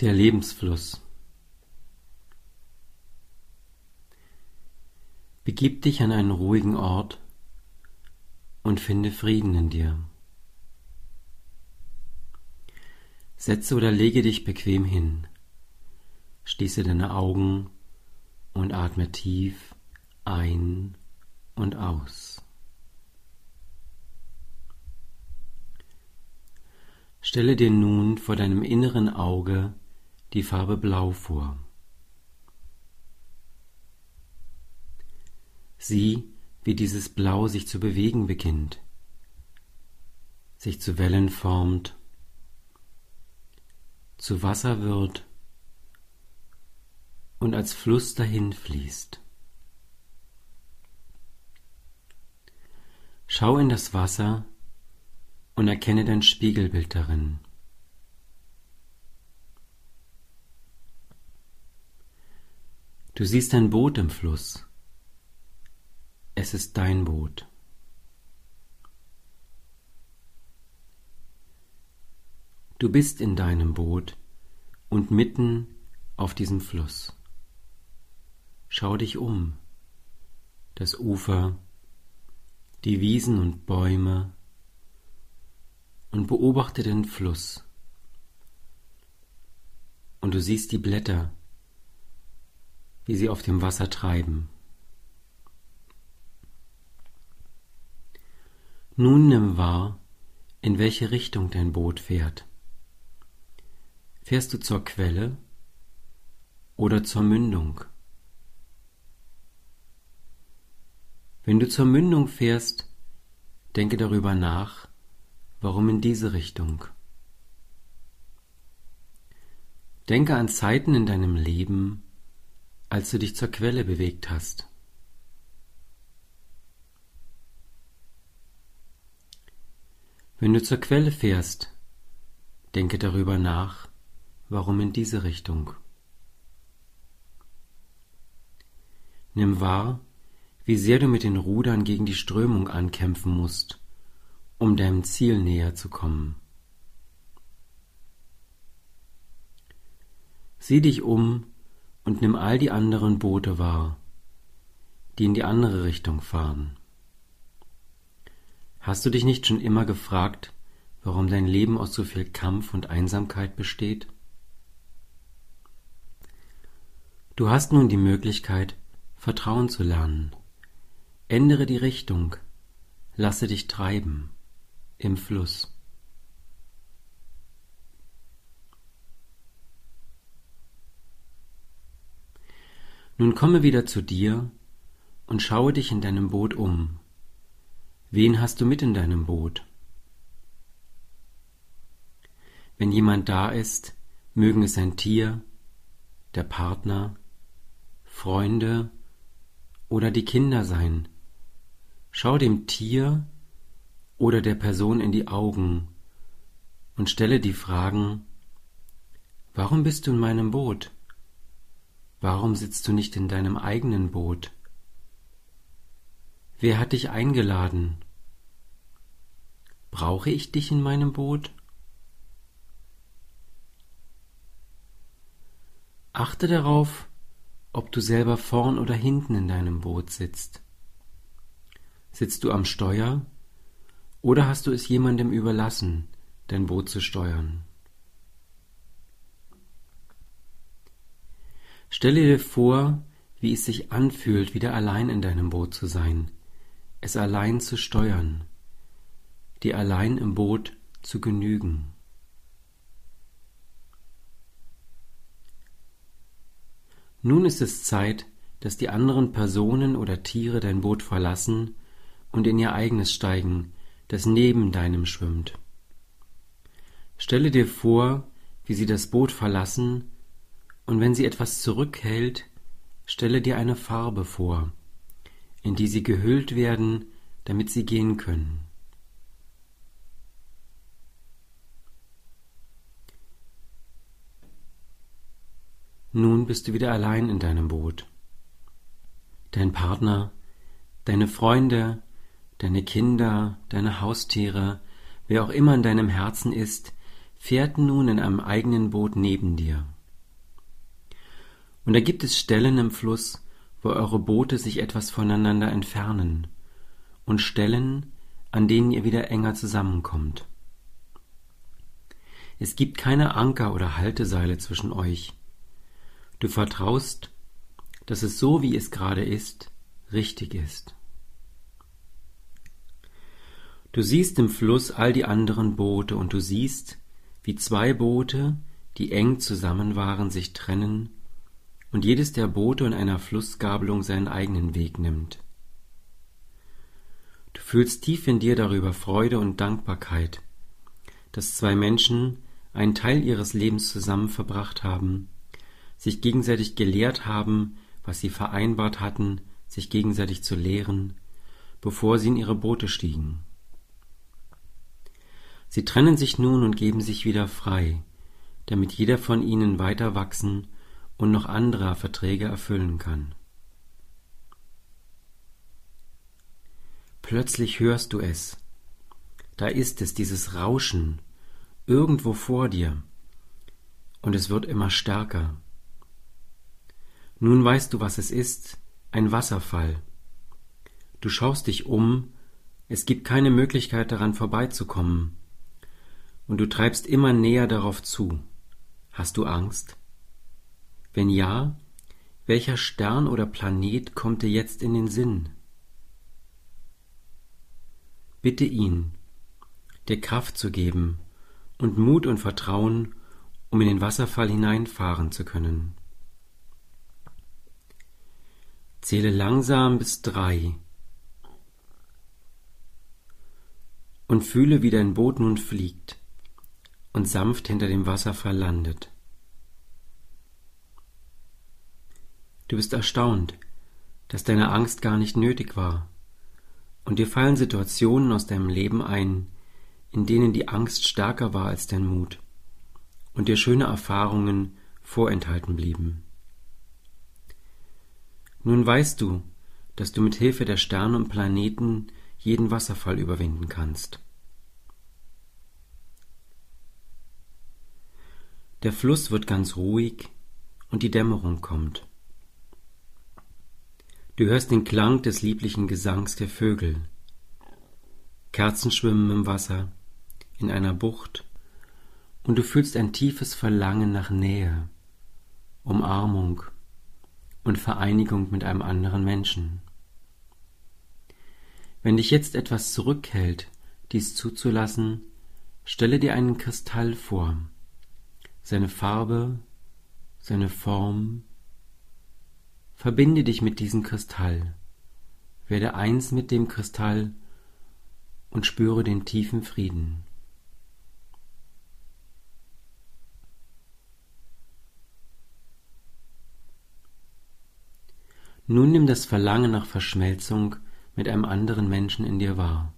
Der Lebensfluss. Begib dich an einen ruhigen Ort und finde Frieden in dir. Setze oder lege dich bequem hin. Schließe deine Augen und atme tief ein und aus. Stelle dir nun vor deinem inneren Auge die Farbe Blau vor. Sieh, wie dieses Blau sich zu bewegen beginnt, sich zu Wellen formt, zu Wasser wird und als Fluss dahin fließt. Schau in das Wasser und erkenne dein Spiegelbild darin. Du siehst ein Boot im Fluss. Es ist dein Boot. Du bist in deinem Boot und mitten auf diesem Fluss. Schau dich um. Das Ufer, die Wiesen und Bäume und beobachte den Fluss. Und du siehst die Blätter, wie sie auf dem Wasser treiben. Nun nimm wahr, in welche Richtung dein Boot fährt. Fährst du zur Quelle oder zur Mündung? Wenn du zur Mündung fährst, denke darüber nach, warum in diese Richtung. Denke an Zeiten in deinem Leben, als du dich zur Quelle bewegt hast. Wenn du zur Quelle fährst, denke darüber nach, warum in diese Richtung. Nimm wahr, wie sehr du mit den Rudern gegen die Strömung ankämpfen musst, um deinem Ziel näher zu kommen. Sieh dich um und nimm all die anderen Boote wahr, die in die andere Richtung fahren. Hast du dich nicht schon immer gefragt, warum dein Leben aus so viel Kampf und Einsamkeit besteht? Du hast nun die Möglichkeit, Vertrauen zu lernen. Ändere die Richtung, lasse dich treiben im Fluss. Nun komme wieder zu dir und schaue dich in deinem Boot um. Wen hast du mit in deinem Boot? Wenn jemand da ist, mögen es ein Tier, der Partner, Freunde oder die Kinder sein. Schau dem Tier oder der Person in die Augen und stelle die Fragen Warum bist du in meinem Boot? Warum sitzt du nicht in deinem eigenen Boot? Wer hat dich eingeladen? Brauche ich dich in meinem Boot? Achte darauf, ob du selber vorn oder hinten in deinem Boot sitzt. Sitzt du am Steuer oder hast du es jemandem überlassen, dein Boot zu steuern? Stelle dir vor, wie es sich anfühlt, wieder allein in deinem Boot zu sein, es allein zu steuern, dir allein im Boot zu genügen. Nun ist es Zeit, dass die anderen Personen oder Tiere dein Boot verlassen und in ihr eigenes steigen, das neben deinem schwimmt. Stelle dir vor, wie sie das Boot verlassen und wenn sie etwas zurückhält, stelle dir eine Farbe vor, in die sie gehüllt werden, damit sie gehen können. Nun bist du wieder allein in deinem Boot. Dein Partner, deine Freunde, deine Kinder, deine Haustiere, wer auch immer in deinem Herzen ist, fährt nun in einem eigenen Boot neben dir. Und da gibt es Stellen im Fluss, wo eure Boote sich etwas voneinander entfernen, und Stellen, an denen ihr wieder enger zusammenkommt. Es gibt keine Anker oder Halteseile zwischen euch. Du vertraust, dass es so, wie es gerade ist, richtig ist. Du siehst im Fluss all die anderen Boote und du siehst, wie zwei Boote, die eng zusammen waren, sich trennen und jedes der Boote in einer Flussgabelung seinen eigenen Weg nimmt. Du fühlst tief in dir darüber Freude und Dankbarkeit, dass zwei Menschen einen Teil ihres Lebens zusammen verbracht haben, sich gegenseitig gelehrt haben, was sie vereinbart hatten, sich gegenseitig zu lehren, bevor sie in ihre Boote stiegen. Sie trennen sich nun und geben sich wieder frei, damit jeder von ihnen weiter wachsen und noch andere Verträge erfüllen kann. Plötzlich hörst du es. Da ist es, dieses Rauschen, irgendwo vor dir, und es wird immer stärker. Nun weißt du, was es ist, ein Wasserfall. Du schaust dich um, es gibt keine Möglichkeit daran vorbeizukommen, und du treibst immer näher darauf zu. Hast du Angst? Wenn ja, welcher Stern oder Planet kommt dir jetzt in den Sinn? Bitte ihn, dir Kraft zu geben und Mut und Vertrauen, um in den Wasserfall hineinfahren zu können. Zähle langsam bis drei und fühle, wie dein Boot nun fliegt und sanft hinter dem Wasserfall landet. Du bist erstaunt, dass deine Angst gar nicht nötig war, und dir fallen Situationen aus deinem Leben ein, in denen die Angst stärker war als dein Mut, und dir schöne Erfahrungen vorenthalten blieben. Nun weißt du, dass du mit Hilfe der Sterne und Planeten jeden Wasserfall überwinden kannst. Der Fluss wird ganz ruhig und die Dämmerung kommt. Du hörst den Klang des lieblichen Gesangs der Vögel. Kerzen schwimmen im Wasser, in einer Bucht, und du fühlst ein tiefes Verlangen nach Nähe, Umarmung und Vereinigung mit einem anderen Menschen. Wenn dich jetzt etwas zurückhält, dies zuzulassen, stelle dir einen Kristall vor, seine Farbe, seine Form. Verbinde dich mit diesem Kristall, werde eins mit dem Kristall und spüre den tiefen Frieden. Nun nimm das Verlangen nach Verschmelzung mit einem anderen Menschen in dir wahr.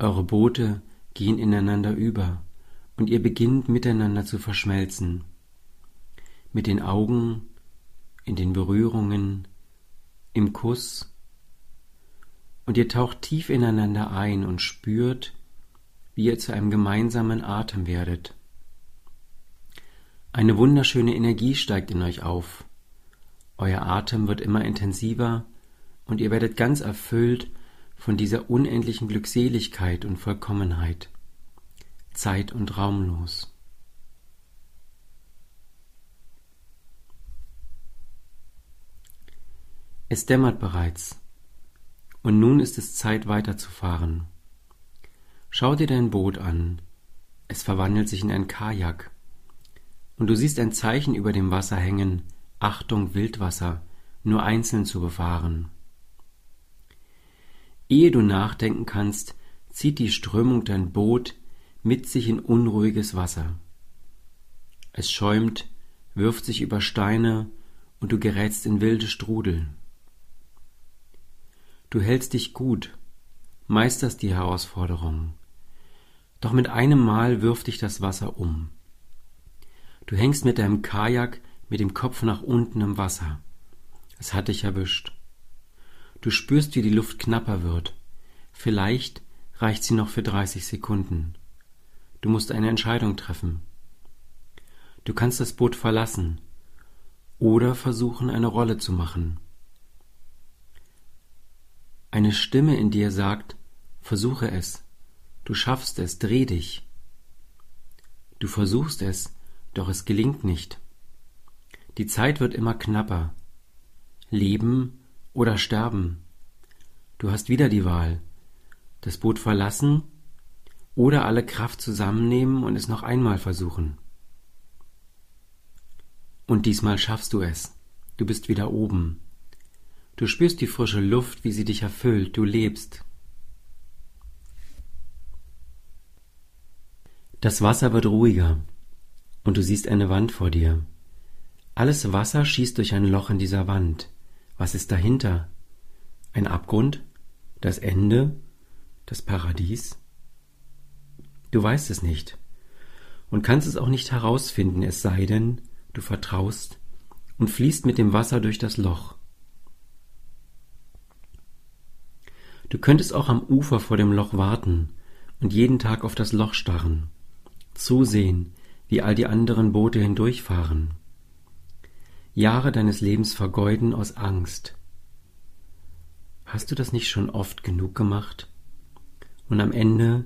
Eure Boote gehen ineinander über, und ihr beginnt miteinander zu verschmelzen. Mit den Augen, in den Berührungen, im Kuss. Und ihr taucht tief ineinander ein und spürt, wie ihr zu einem gemeinsamen Atem werdet. Eine wunderschöne Energie steigt in euch auf. Euer Atem wird immer intensiver und ihr werdet ganz erfüllt von dieser unendlichen Glückseligkeit und Vollkommenheit zeit- und raumlos. Es dämmert bereits, und nun ist es Zeit weiterzufahren. Schau dir dein Boot an, es verwandelt sich in ein Kajak, und du siehst ein Zeichen über dem Wasser hängen, Achtung Wildwasser, nur einzeln zu befahren. Ehe du nachdenken kannst, zieht die Strömung dein Boot mit sich in unruhiges Wasser. Es schäumt, wirft sich über Steine, und du gerätst in wilde Strudel. Du hältst dich gut, meisterst die Herausforderung, doch mit einem Mal wirft dich das Wasser um. Du hängst mit deinem Kajak mit dem Kopf nach unten im Wasser. Es hat dich erwischt. Du spürst, wie die Luft knapper wird. Vielleicht reicht sie noch für dreißig Sekunden. Du musst eine Entscheidung treffen. Du kannst das Boot verlassen oder versuchen, eine Rolle zu machen. Eine Stimme in dir sagt, versuche es, du schaffst es, dreh dich. Du versuchst es, doch es gelingt nicht. Die Zeit wird immer knapper. Leben oder sterben. Du hast wieder die Wahl. Das Boot verlassen oder alle Kraft zusammennehmen und es noch einmal versuchen. Und diesmal schaffst du es. Du bist wieder oben. Du spürst die frische Luft, wie sie dich erfüllt, du lebst. Das Wasser wird ruhiger und du siehst eine Wand vor dir. Alles Wasser schießt durch ein Loch in dieser Wand. Was ist dahinter? Ein Abgrund? Das Ende? Das Paradies? Du weißt es nicht und kannst es auch nicht herausfinden, es sei denn, du vertraust und fließt mit dem Wasser durch das Loch. Du könntest auch am Ufer vor dem Loch warten und jeden Tag auf das Loch starren, zusehen, wie all die anderen Boote hindurchfahren. Jahre deines Lebens vergeuden aus Angst. Hast du das nicht schon oft genug gemacht? Und am Ende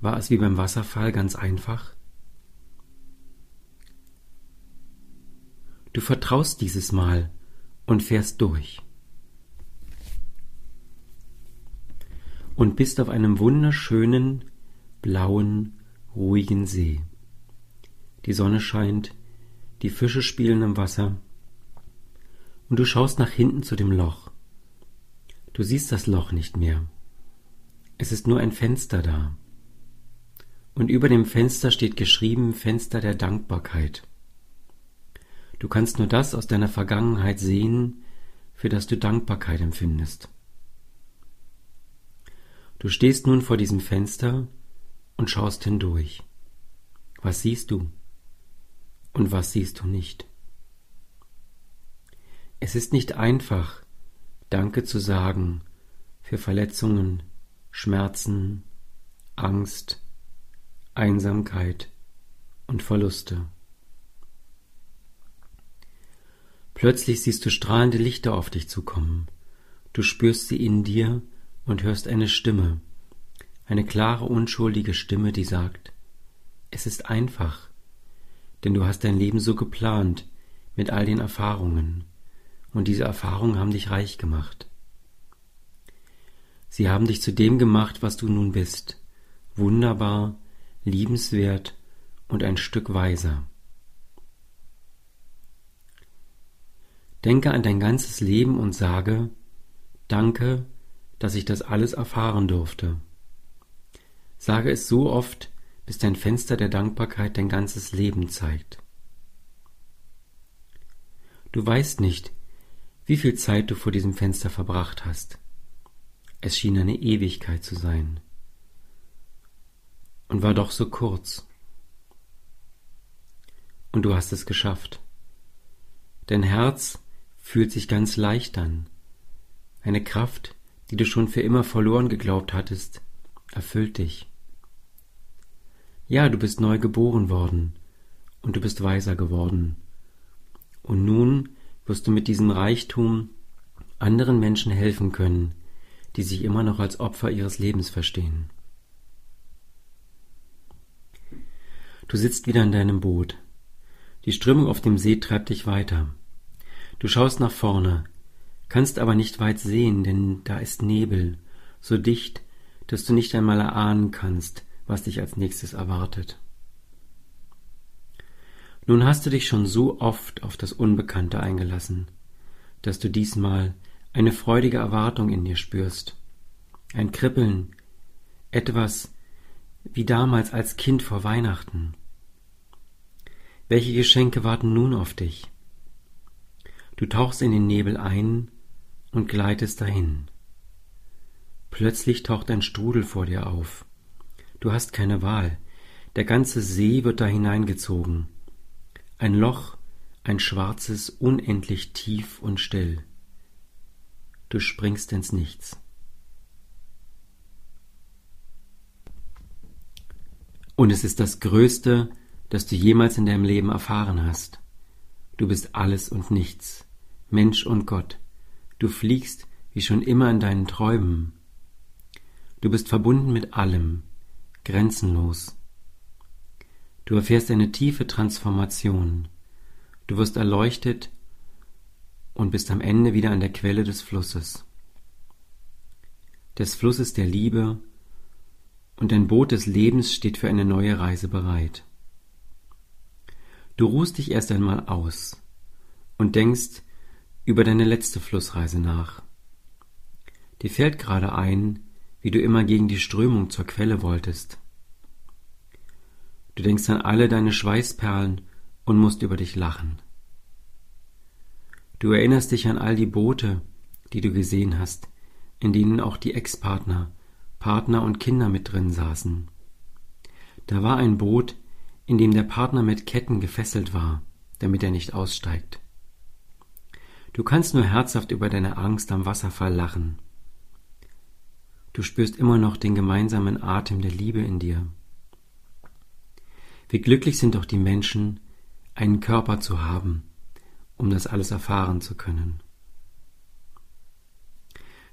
war es wie beim Wasserfall ganz einfach? Du vertraust dieses Mal und fährst durch. Und bist auf einem wunderschönen, blauen, ruhigen See. Die Sonne scheint, die Fische spielen im Wasser, und du schaust nach hinten zu dem Loch. Du siehst das Loch nicht mehr. Es ist nur ein Fenster da. Und über dem Fenster steht geschrieben Fenster der Dankbarkeit. Du kannst nur das aus deiner Vergangenheit sehen, für das du Dankbarkeit empfindest. Du stehst nun vor diesem Fenster und schaust hindurch. Was siehst du und was siehst du nicht? Es ist nicht einfach, Danke zu sagen für Verletzungen, Schmerzen, Angst, Einsamkeit und Verluste. Plötzlich siehst du strahlende Lichter auf dich zukommen. Du spürst sie in dir und hörst eine Stimme, eine klare, unschuldige Stimme, die sagt, es ist einfach, denn du hast dein Leben so geplant, mit all den Erfahrungen, und diese Erfahrungen haben dich reich gemacht. Sie haben dich zu dem gemacht, was du nun bist, wunderbar, liebenswert und ein Stück weiser. Denke an dein ganzes Leben und sage, Danke, dass ich das alles erfahren durfte. Sage es so oft, bis dein Fenster der Dankbarkeit dein ganzes Leben zeigt. Du weißt nicht, wie viel Zeit du vor diesem Fenster verbracht hast. Es schien eine Ewigkeit zu sein und war doch so kurz. Und du hast es geschafft. Dein Herz fühlt sich ganz leicht an. Eine Kraft, die du schon für immer verloren geglaubt hattest, erfüllt dich. Ja, du bist neu geboren worden und du bist weiser geworden. Und nun wirst du mit diesem Reichtum anderen Menschen helfen können, die sich immer noch als Opfer ihres Lebens verstehen. Du sitzt wieder in deinem Boot. Die Strömung auf dem See treibt dich weiter. Du schaust nach vorne, kannst aber nicht weit sehen, denn da ist Nebel, so dicht, dass du nicht einmal erahnen kannst, was dich als nächstes erwartet. Nun hast du dich schon so oft auf das Unbekannte eingelassen, dass du diesmal eine freudige Erwartung in dir spürst, ein Kribbeln, etwas wie damals als Kind vor Weihnachten. Welche Geschenke warten nun auf dich? Du tauchst in den Nebel ein und gleitest dahin. Plötzlich taucht ein Strudel vor dir auf. Du hast keine Wahl. Der ganze See wird da hineingezogen. Ein Loch, ein schwarzes, unendlich tief und still. Du springst ins Nichts. Und es ist das Größte, das du jemals in deinem Leben erfahren hast. Du bist alles und nichts, Mensch und Gott. Du fliegst wie schon immer in deinen Träumen. Du bist verbunden mit allem, grenzenlos. Du erfährst eine tiefe Transformation. Du wirst erleuchtet und bist am Ende wieder an der Quelle des Flusses. Des Flusses der Liebe und dein Boot des Lebens steht für eine neue Reise bereit. Du ruhst dich erst einmal aus und denkst über deine letzte Flussreise nach. Dir fällt gerade ein, wie du immer gegen die Strömung zur Quelle wolltest. Du denkst an alle deine Schweißperlen und musst über dich lachen. Du erinnerst dich an all die Boote, die du gesehen hast, in denen auch die Ex-Partner, Partner und Kinder mit drin saßen. Da war ein Boot, in dem der Partner mit Ketten gefesselt war, damit er nicht aussteigt. Du kannst nur herzhaft über deine Angst am Wasserfall lachen. Du spürst immer noch den gemeinsamen Atem der Liebe in dir. Wie glücklich sind doch die Menschen, einen Körper zu haben, um das alles erfahren zu können.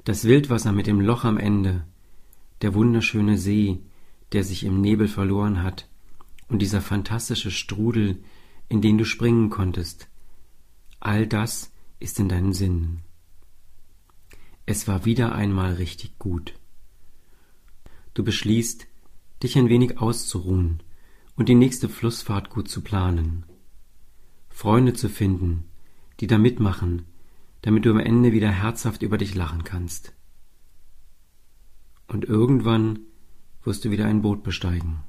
Das Wildwasser mit dem Loch am Ende, der wunderschöne See, der sich im Nebel verloren hat, und dieser fantastische Strudel, in den du springen konntest, all das ist in deinen Sinnen. Es war wieder einmal richtig gut. Du beschließt, dich ein wenig auszuruhen und die nächste Flussfahrt gut zu planen. Freunde zu finden, die da mitmachen, damit du am Ende wieder herzhaft über dich lachen kannst. Und irgendwann wirst du wieder ein Boot besteigen.